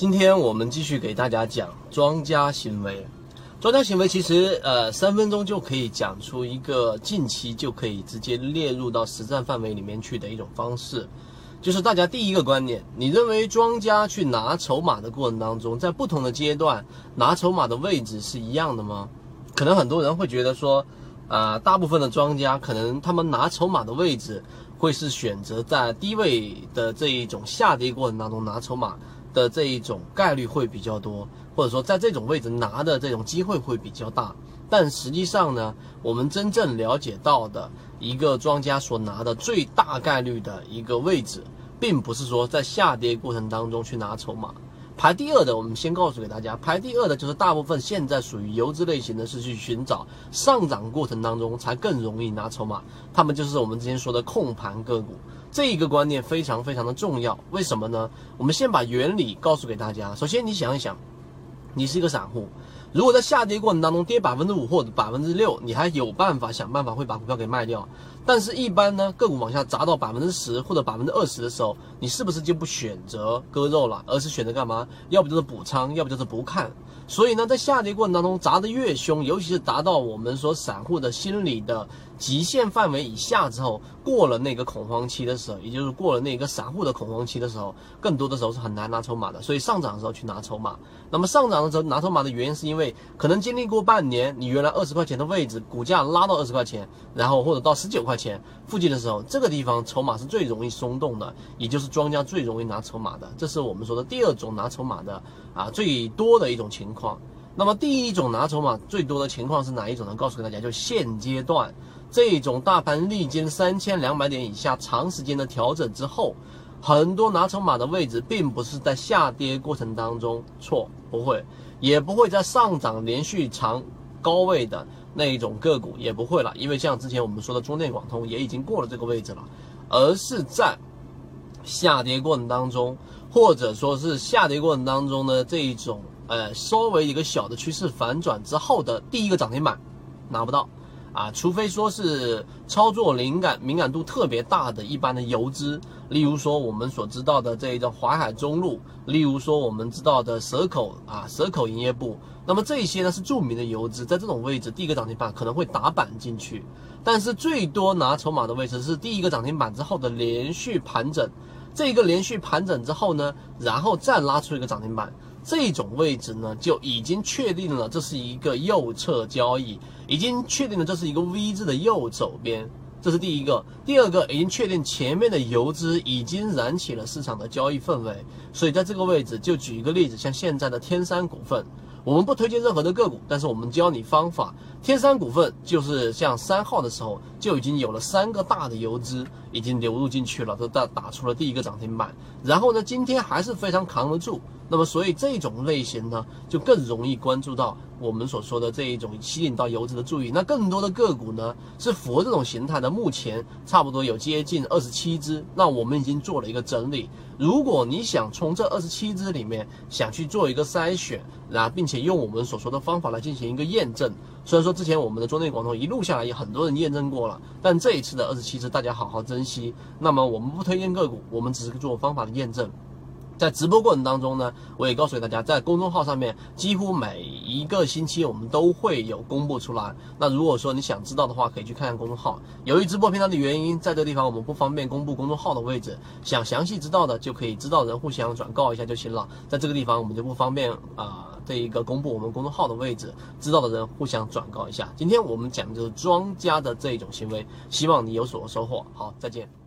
今天我们继续给大家讲庄家行为。庄家行为其实呃三分钟就可以讲出一个近期就可以直接列入到实战范围里面去的一种方式，就是大家第一个观念，你认为庄家去拿筹码的过程当中，在不同的阶段拿筹码的位置是一样的吗？可能很多人会觉得说，啊，大部分的庄家可能他们拿筹码的位置会是选择在低位的这一种下跌过程当中拿筹码。的这一种概率会比较多，或者说在这种位置拿的这种机会会比较大。但实际上呢，我们真正了解到的一个庄家所拿的最大概率的一个位置，并不是说在下跌过程当中去拿筹码。排第二的，我们先告诉给大家，排第二的就是大部分现在属于游资类型的，是去寻找上涨过程当中才更容易拿筹码。他们就是我们之前说的控盘个股。这一个观念非常非常的重要，为什么呢？我们先把原理告诉给大家。首先，你想一想，你是一个散户，如果在下跌过程当中跌百分之五或者百分之六，你还有办法想办法会把股票给卖掉。但是，一般呢，个股往下砸到百分之十或者百分之二十的时候，你是不是就不选择割肉了，而是选择干嘛？要不就是补仓，要不就是不看。所以呢，在下跌过程当中砸得越凶，尤其是达到我们说散户的心理的极限范围以下之后，过了那个恐慌期的时候，也就是过了那个散户的恐慌期的时候，更多的时候是很难拿筹码的。所以上涨的时候去拿筹码。那么上涨的时候拿筹码的原因，是因为可能经历过半年，你原来二十块钱的位置，股价拉到二十块钱，然后或者到十九块块钱附近的时候，这个地方筹码是最容易松动的，也就是庄家最容易拿筹码的。这是我们说的第二种拿筹码的啊最多的一种情。况，那么第一种拿筹码最多的情况是哪一种呢？告诉给大家，就现阶段这种大盘历经三千两百点以下长时间的调整之后，很多拿筹码的位置并不是在下跌过程当中错，不会，也不会在上涨连续长高位的那一种个股也不会了，因为像之前我们说的中电广通也已经过了这个位置了，而是在下跌过程当中，或者说是下跌过程当中的这一种。呃，稍微一个小的趋势反转之后的第一个涨停板拿不到啊，除非说是操作灵感敏感度特别大的一般的游资，例如说我们所知道的这一个淮海中路，例如说我们知道的蛇口啊蛇口营业部，那么这些呢是著名的游资，在这种位置第一个涨停板可能会打板进去，但是最多拿筹码的位置是第一个涨停板之后的连续盘整，这个连续盘整之后呢，然后再拉出一个涨停板。这种位置呢，就已经确定了这是一个右侧交易，已经确定了这是一个 V 字的右手边，这是第一个。第二个，已经确定前面的游资已经燃起了市场的交易氛围，所以在这个位置，就举一个例子，像现在的天山股份。我们不推荐任何的个股，但是我们教你方法。天山股份就是像三号的时候就已经有了三个大的游资已经流入进去了，都打打出了第一个涨停板。然后呢，今天还是非常扛得住。那么，所以这种类型呢，就更容易关注到我们所说的这一种吸引到游资的注意。那更多的个股呢，是符合这种形态的，目前差不多有接近二十七只。那我们已经做了一个整理。如果你想从这二十七只里面想去做一个筛选，然后并且用我们所说的方法来进行一个验证，虽然说之前我们的中内广通一路下来也很多人验证过了，但这一次的二十七只大家好好珍惜。那么我们不推荐个股，我们只是做方法的验证。在直播过程当中呢，我也告诉大家，在公众号上面，几乎每一个星期我们都会有公布出来。那如果说你想知道的话，可以去看看公众号。由于直播平台的原因，在这地方我们不方便公布公众号的位置，想详细知道的就可以知道人互相转告一下就行了。在这个地方我们就不方便啊，这一个公布我们公众号的位置，知道的人互相转告一下。今天我们讲的就是庄家的这一种行为，希望你有所收获。好，再见。